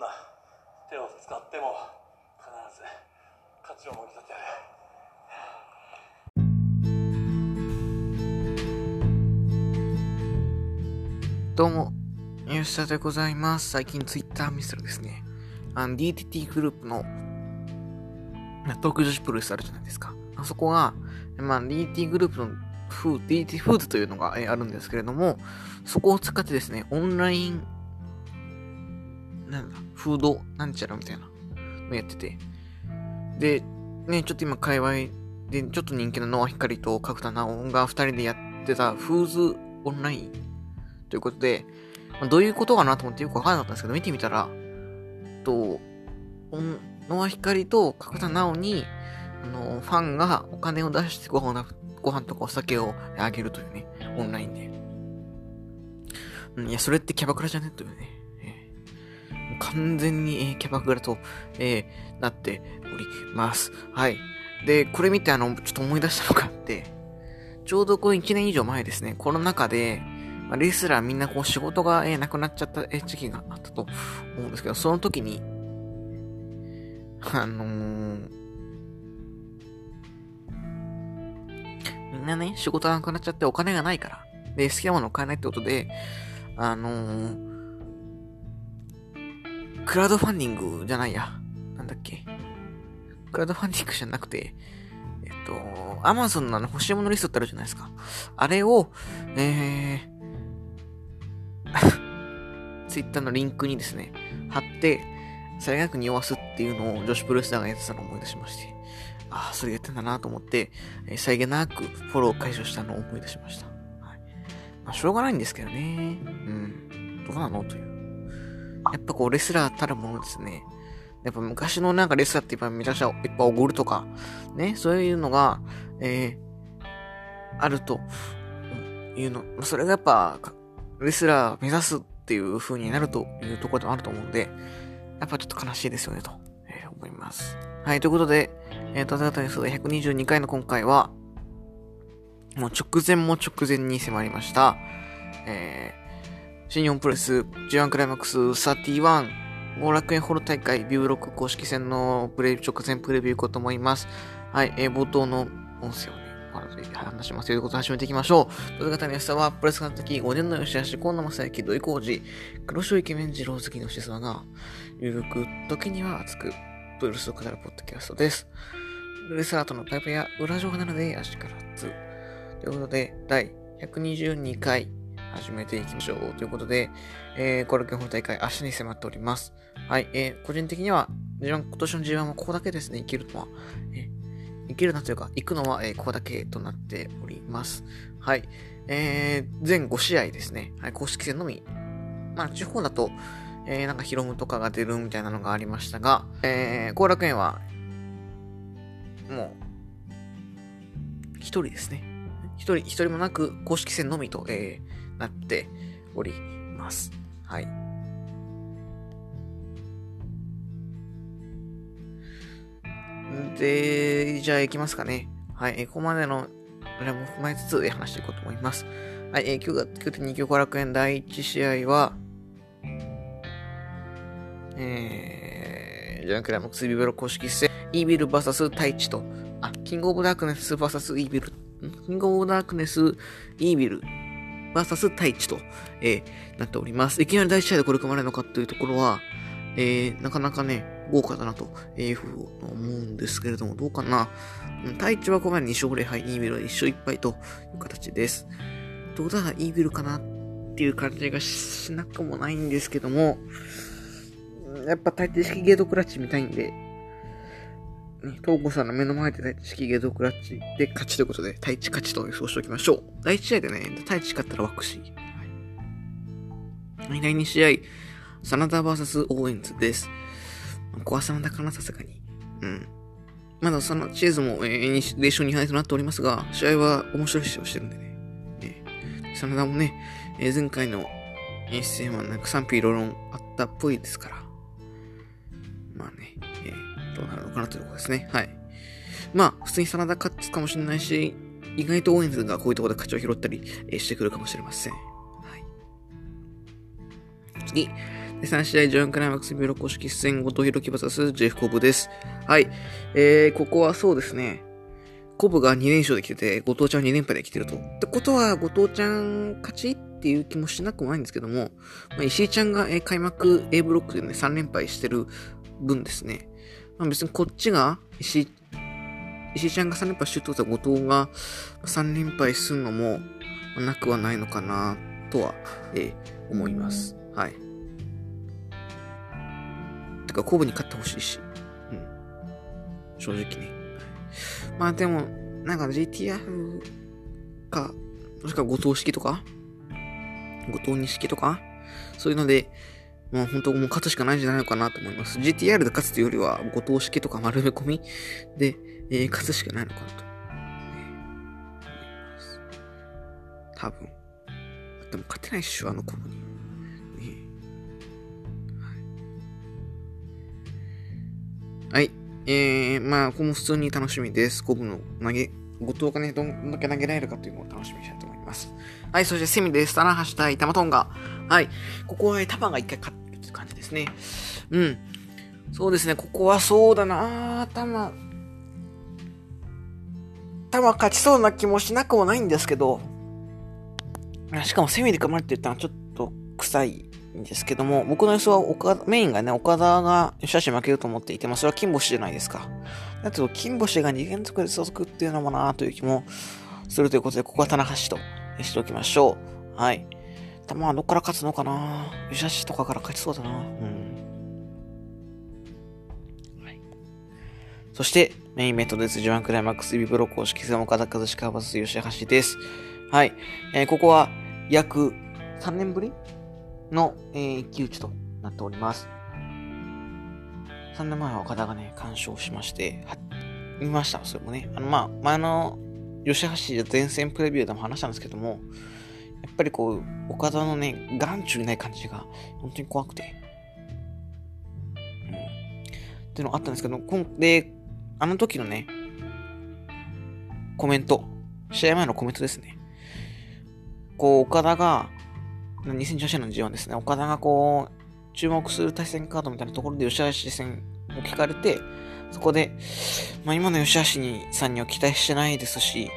な手を使っても必ず勝ちをもぎ取ってるどうも、吉田でございます。最近ツイッター見せたらですね、あの DTT グループの東京女子プロレスあるじゃないですか。あそこが、まあ、DT グループのフー DT フーズというのがえあるんですけれども、そこを使ってですね、オンライン、なんだ、フードなんちゃらみたいなのやってて、で、ね、ちょっと今界隈でちょっと人気のノアヒカリと角田直が二人でやってたフーズオンラインということで、まあどういうことかなと思ってよくわからなかったんですけど、見てみたら、と、ノアヒカリと角田直に、あの、ファンがお金を出してご飯ご飯とかお酒をあげるというね、オンラインで。うんいや、それってキャバクラじゃね？というね。完全に、えーキャバクラと、えーなっております。はい。で、これ見てあの、ちょっと思い出したのがあって、ちょうどこう1年以上前ですね、コロナ禍で、まあレスラーみんなこう仕事が、えーなくなっちゃった、え時期があったと思うんですけど、その時に、あのーみんなね、仕事がなくなっちゃってお金がないから。で、好きなものを買えないってことで、あのークラウドファンディングじゃないや。なんだっけ。クラウドファンディングじゃなくて、えっと、アマゾンのあの欲しいものリストってあるじゃないですか。あれを、えー、ツイッターのリンクにですね、貼って、さりげなく匂わすっていうのを女子プロレスラーがやってたのを思い出しまして、ああ、それやってんだなと思って、えーさりげなくフォロー解消したのを思い出しました。はい。まあ、しょうがないんですけどね。うん。どうなの？という。やっぱこう、レスラーたるものですね。やっぱ昔のなんかレスラーってやっぱめちゃくちゃいっぱいおごるとか、ね、そういうのが、えー、あるというの、それがやっぱ、レスラー目指すっていう風になるというところでもあると思うんで、やっぱちょっと悲しいですよね、と、えー思います。はい、ということで、えー、と、たに数122回の今回は、もう直前も直前に迫りました、えー、新日本プレス G1 クライマックス31後楽園ホール大会ビューロック公式戦のプレイ直前プレビューいこうと思います。はい、えー冒頭の音声をね、後で話しますということで始めていきましょう。という方の吉沢は、プレス監督5年の吉橋、河野正幸、土井浩二、黒潮イケメン二郎好きの吉沢が、ゆるく、時には熱く、プロレスを語るポッドキャストです。プレスアートのパイプや裏情報なので足からず。ということで、第122回始めていきましょう。ということで、えー、後楽園ホール大会、明日に迫っております。はい、えー、個人的には、G1 今年の G1 はここだけですね、行けるのは。えー行けるなというか、行くのは、えーここだけとなっております。はい。えー、全5試合ですね。はい、公式戦のみ。まあ、地方だと、えー、なんかヒロムとかが出るみたいなのがありましたが、えー、後楽園は、もう、一人ですね。一人、一人もなく公式戦のみと、えー、なっております。はい。で、じゃあ行きますかね。はい、えここまでの、あれも踏まえつつ、話していこうと思います。はい、えー、9月9.2強後楽園第1試合は、えー、ジャンクライマックスビブロ公式戦、イービル VS タイチと、あ、キングオブダークネス VS イービル、キングオブダークネス、イービル VS タイチと、えーなっております。いきなり第1試合でこれ組まれるのかというところは、えー、なかなかね、豪華だなというふうに思うんですけれども、どうかな。うん太一はここまで2勝0敗、イービルは1勝1敗という形です。どうだイービルかなっていう感じがしなくもないんですけども、やっぱ大抵式ゲートクラッチ見たいんで、ね、東郷さんの目の前で式ゲートクラッチで勝ちということで、太一勝ちと予想しておきましょう。第1試合でね、太一勝ったらワクシー。はい、第2試合、真田 VS オーエンズです。ここは真田かな、さすがに。うん。まだそのチェーズも、えー、0勝2敗となっておりますが、試合は面白い試合をしてるんでね。えー、真田もね、えー前回の演出戦はなんか賛否両論あったっぽいですから。まあね、えーどうなるのかなというところですね。はい。まあ、普通に真田勝つかもしれないし、意外とオーエンズがこういうところで勝ちを拾ったり、してくるかもしれません。はい。次、3試合ジョンクライマックスビロ公式出演、後藤弘樹バサスジェフコブです。はい。えー、ここはそうですね。コブが2連勝できてて、後藤ちゃん2連敗できてると。ってことは、後藤ちゃん勝ちっていう気もしなくもないんですけども、まあ、石井ちゃんが、えー、開幕 A ブロックでね、3連敗してる分ですね。まあ、別にこっちが、石、石ちゃんが3連敗してるってことは、後藤が3連敗するのも、なくはないのかな、とは、えー、思います。はい。てか、コブに勝ってほしいし。うん。正直ね。まあでも、なんか GTR か、もしくは後藤式とか？後藤錦とか？そういうので、もう本当もう勝つしかないんじゃないのかなと思います。GTR で勝つというよりは、後藤式とか丸め込みで、えー、勝つしかないのかなと、ね、思います。多分。でも勝てないっしょ、あの子に。ねはい。はい。えー、まあ、ここも普通に楽しみです。コブの投げ、後藤がね、どんだけ投げられるかというのを楽しみにしたいと思います。はい、そしてセミです。棚橋対玉トンガ。はい。ここは、玉が一回勝って感じですね。うん。そうですね、ここはそうだな玉、玉勝ちそうな気もしなくもないんですけど、しかもセミで組まれてるってのはちょっと臭いんですけども、僕の予想は岡メインがね、岡田が吉橋負けると思っていて、まあそれは金星じゃないですか。だけど、金星が2連続で続くっていうのもなという気もするということで、ここは棚橋としておきましょう。はい。玉はどっから勝つのかな吉橋とかから勝ちそうだなうん。はい。そして、メインイベントです。ジョアンクライマックスビブロ公式戦岡田和志川端吉橋です。はい。えー、ここは約3年ぶりの、えー、一騎打ちとなっております。3年前は岡田がね、干渉しまして、は見ました、それもね。あの、まあ、前の吉橋前線プレビューでも話したんですけども、やっぱりこう、岡田のね、眼中にない感じが、本当に怖くて。うん。っていうのがあったんですけど、こんで、あの時のね、コメント、試合前のコメントですね。こう、岡田が、2018年の G1 ですね、岡田がこう、注目する対戦カードみたいなところで吉橋戦を聞かれて、そこで、まあ今の吉橋にさんには期待してないですし、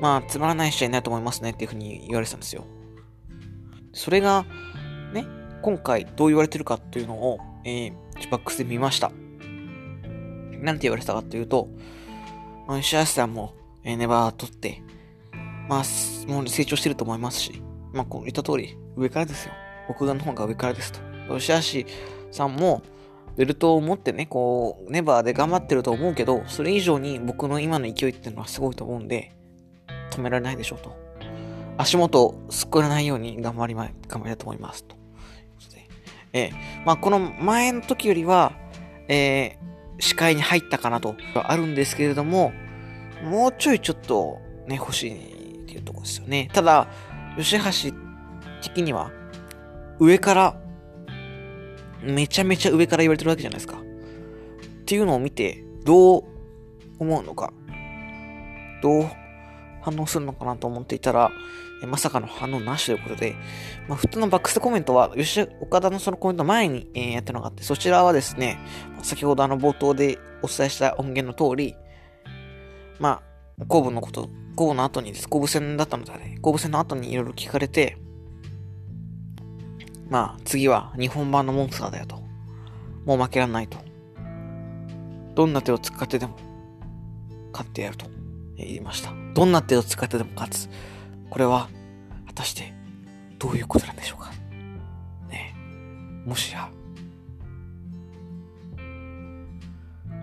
まあつまらない試合になると思いますねっていうふうに言われてたんですよ。それが、ね、今回どう言われてるかというのを、えー、チバックスで見ました。なんて言われてたかというと、まあ、吉橋さんも、えー、ネバー取って、まあ、もう成長してると思いますし、まあ、こう言った通り、上からですよ。僕がの方が上からですと。吉橋さんも、ベルトを持ってね、こう、ネバーで頑張ってると思うけど、それ以上に僕の今の勢いっていうのはすごいと思うんで、止められないでしょうと。足元をすっこらないように頑張りま、頑張りたいと思います。と。ええまあ、この前の時よりは、えー、視界に入ったかなと、あるんですけれども、もうちょいちょっとね、欲しいっていうとこですよね。ただ、吉橋的には、上から、めちゃめちゃ上から言われてるわけじゃないですか。っていうのを見て、どう思うのか、どう反応するのかなと思っていたら、えまさかの反応なしということで、まあ、普通のバックスコメントは、吉岡田のそのコメント前に、えー、やったのがあって、そちらはですね、先ほどあの冒頭でお伝えした音源の通り、まあ、後部のこと、後部の後にです、後部戦だったので、ね、後部戦の後にいろいろ聞かれて、まあ、次は日本版のモンスターだよと。もう負けらんないと。どんな手を使ってでも、勝ってやると言いました。どんな手を使ってでも勝つ？これは、果たして、どういうことなんでしょうか？ねもしや、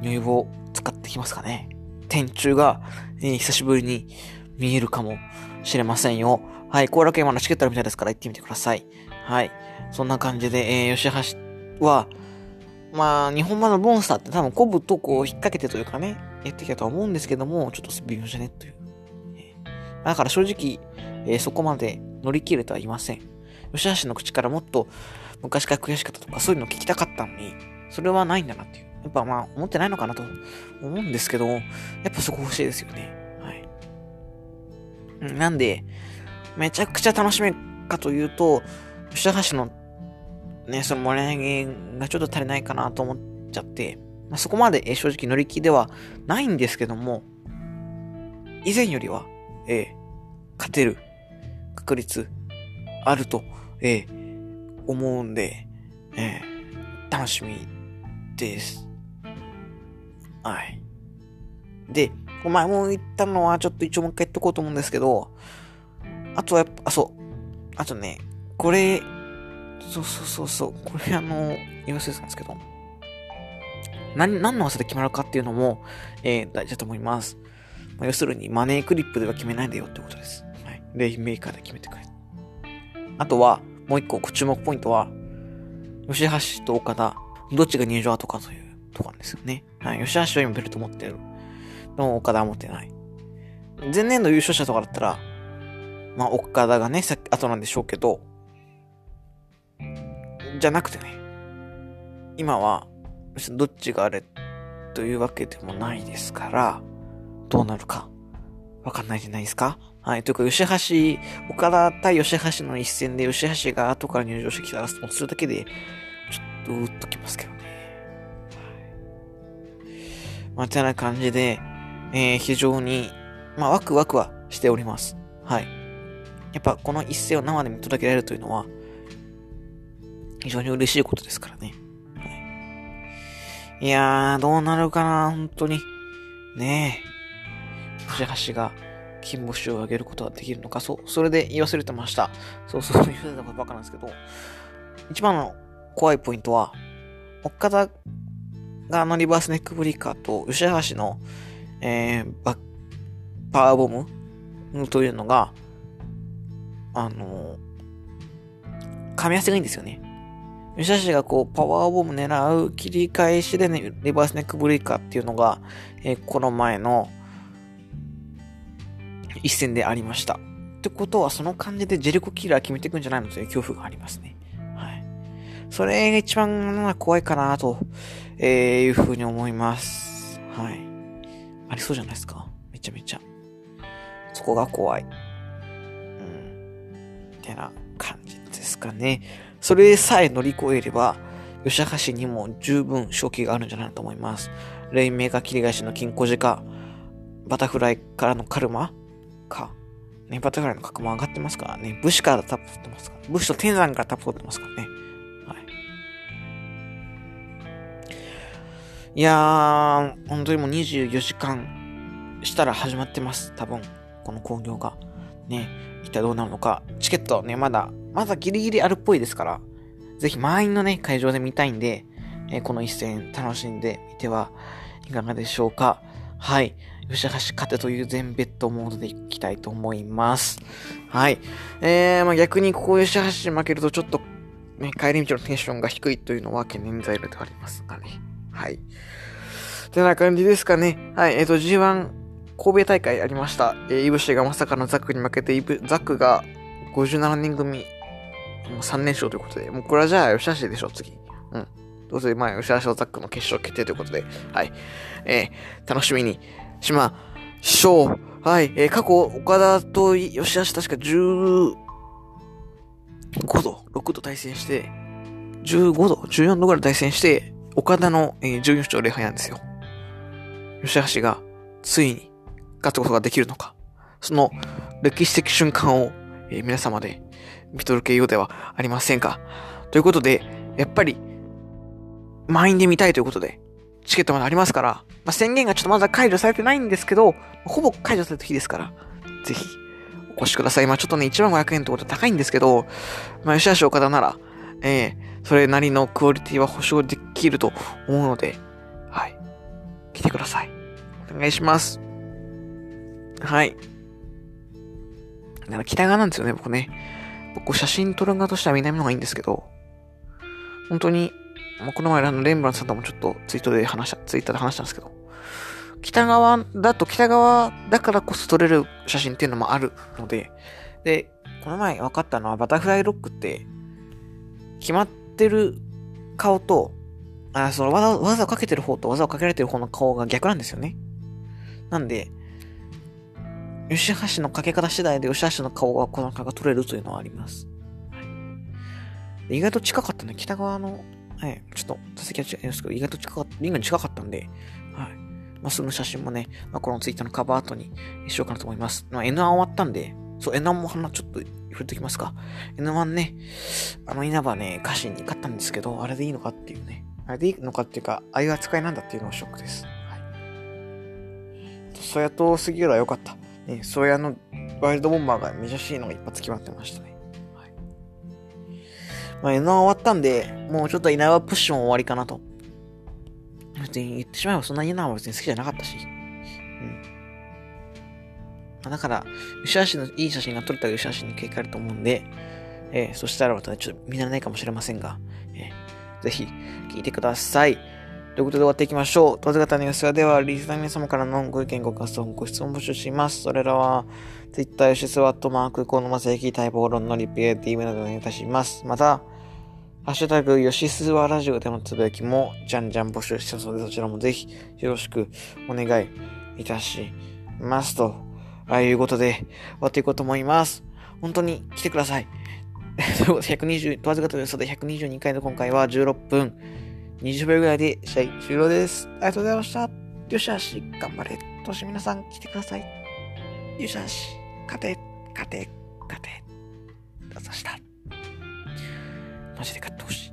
入部を使ってきますかね？天中が、えー、久しぶりに見えるかもしれませんよ。はい、後楽園まのチケットあるみたいですから行ってみてください。はい。そんな感じで、えー、吉橋は、まあ、日本版のモンスターって多分コブとこう引っ掛けてというかね、やってきたとは思うんですけども、ちょっと微妙じゃね？という。だから正直、えー、そこまで乗り切れてはいません。吉橋の口からもっと昔から悔しかったとかそういうの聞きたかったのに、それはないんだなっていう。やっぱまあ、思ってないのかなと思うんですけど、やっぱそこ欲しいですよね。はい。なんで、めちゃくちゃ楽しめかというと、吉橋のね、その盛り上げがちょっと足りないかなと思っちゃって、まあ、そこまで、正直乗り気ではないんですけども、以前よりは、えー、勝てる確率あると、えー、思うんで、えー、楽しみです。はい。で、前も言ったのはちょっと一応もう一回言っとこうと思うんですけど、あとはやっぱ、あ、そう。あとね、これ、そうそうそうそう、これあの、言わせてたんですけど、何、何の技で決まるかっていうのも、えー、大事だと思います。まあ、要するに、マネークリップでは決めないでよってことです。はい。レインメーカーで決めてくれ。あとは、もう一個注目ポイントは、吉橋と岡田、どっちが入場後かというとこなんですよね。はい。吉橋は今ベルト持ってる。でも岡田は持ってない。前年度優勝者とかだったら、まあ、岡田がね、さっき後なんでしょうけど、じゃなくてね、今は、どっちがあれというわけでもないですから、どうなるか、わかんないじゃないですかはい。というか、吉橋、岡田対吉橋の一戦で吉橋が後から入場してきたら、もうそれだけで、ちょっとうっときますけどね。はい。まあ、てな感じで、えー、非常に、まあ、ワクワクはしております。はい。やっぱ、この一戦を生で見届けられるというのは、非常に嬉しいことですからね。はい、いやー、どうなるかな、本当に。ねえ。藤橋が金星を上げることができるのか、そう、それで言い忘れてました。そうそう、言われたことばっかなんですけど、一番の怖いポイントは、岡田があのリバースネックブリーカーと、吉橋の、えー、バパワーボムというのが、あのー、噛み合わせがいいんですよね。吉橋がこう、パワーボム狙う切り返しでね、リバースネックブレイカーっていうのが、えー、この前の一戦でありました。ってことは、その感じでジェリコキラー決めていくんじゃないの？という恐怖がありますね。はい。それが一番怖いかなと、え、いうふうに思います。はい。ありそうじゃないですか？めちゃめちゃ。そこが怖い。うん。ってな感じですかね。それさえ乗り越えれば、吉橋にも十分正気があるんじゃないかと思います。レインメーカー切り返しの金庫時か、バタフライからのカルマか。ね、バタフライの角も上がってますからね。武士からタップ取ってますから。武士と天山からタップ取ってますからね。はい。いやー、本当にもう24時間したら始まってます。多分、この興行が。ね、一体どうなるのか。チケットね、まだまだギリギリあるっぽいですから、ぜひ満員のね、会場で見たいんで、えー、この一戦楽しんでみてはいかがでしょうか。はい。吉橋勝てという全ベッドモードでいきたいと思います。はい。えー、まあ、逆にここ吉橋負けるとちょっと、ね、帰り道のテンションが低いというのは懸念材料ではありますがね。はい。てな感じですかね。はい。えっ、ー、と、G1 神戸大会ありました。えー、イブシがまさかのザックに負けて、イブ、ザックが57人組もう3連勝ということで、もうこれはじゃあ吉橋でしょ、次。うん。どうせ、まあ、吉橋とザックの決勝決定ということで、はい。えー、楽しみにしましょう。はい。えー、過去、岡田と吉橋確か15度、6度対戦して、15度、14度ぐらい対戦して、岡田の、えー、14勝0敗なんですよ。吉橋が、ついに、勝つことができるのか。その、歴史的瞬間を、えー、皆様で見届けようではありませんか。ということで、やっぱり、満員で見たいということで、チケットまでありますから、まあ、宣言がちょっとまだ解除されてないんですけど、ほぼ解除された日ですから、ぜひ、お越しください。まあちょっとね、1万500円ってことは高いんですけど、まあ吉橋岡田なら、ええー、それなりのクオリティは保証できると思うので、はい。来てください。お願いします。はい。だから北側なんですよね、僕ね。僕写真撮る側としては南の方がいいんですけど、本当に、まあ、この前あのレンブランさんともちょっとツイートで話した、ツイッターで話したんですけど、北側だと北側だからこそ撮れる写真っていうのもあるので、で、この前分かったのはバタフライロックって決まってる顔と、あその技技をかけてる方と技をかけられてる方の顔が逆なんですよね。なんで、吉橋のかけ方次第で吉橋の顔がこの顔が取れるというのはあります。意外と近かったね。北側の、はい、ちょっと座席は違いますけど、意外と近かった、リングに近かったんで、はい。まあ、その写真もね、まあ、このツイッターのカバーアートにしようかなと思います。まあ、N1 終わったんで、そう、N1 も花ちょっと触れておきますか。N1 ね、あの稲葉ね、歌詞に勝ったんですけど、あれでいいのかっていうね。あれでいいのかっていうか、ああいう扱いなんだっていうのはショックです。はい。ソヤと杉浦は良かった。ね、ソヤのワイルドボンバーがめちゃしいのが一発決まってましたね。まあ、N1 終わったんで、もうちょっと稲葉プッシュも終わりかなと。別に言ってしまえばそんな稲葉は別に好きじゃなかったし。うん。まあだから、吉橋のいい写真が撮れたら吉橋に結果あると思うんで、えーそしたらまた、ちょっと見慣れないかもしれませんが、えーぜひ聞いてください。ということで終わっていきましょう。当時型の様子では、リスナー皆様からのご意見、ご感想、ご質問募集します。それらは、Twitter、吉スワットマーク、コのまさき、待望論のリプレイ、DM などお願いいたします。また、ハッシュタグ、ヨシスワラジオでのつぶやきも、じゃんじゃん募集してますので、そちらもぜひ、よろしくお願いいたします。と、ああいうことで、終わっていこうと思います。本当に来てください。ということ、120、わず方の予想で122回の今回は16分20秒ぐらいで試合終了です。ありがとうございました。よしあし、頑張れ。とし皆さん来てください。よしあし、勝て、勝て、勝て。あざした。ジで買ってほしい。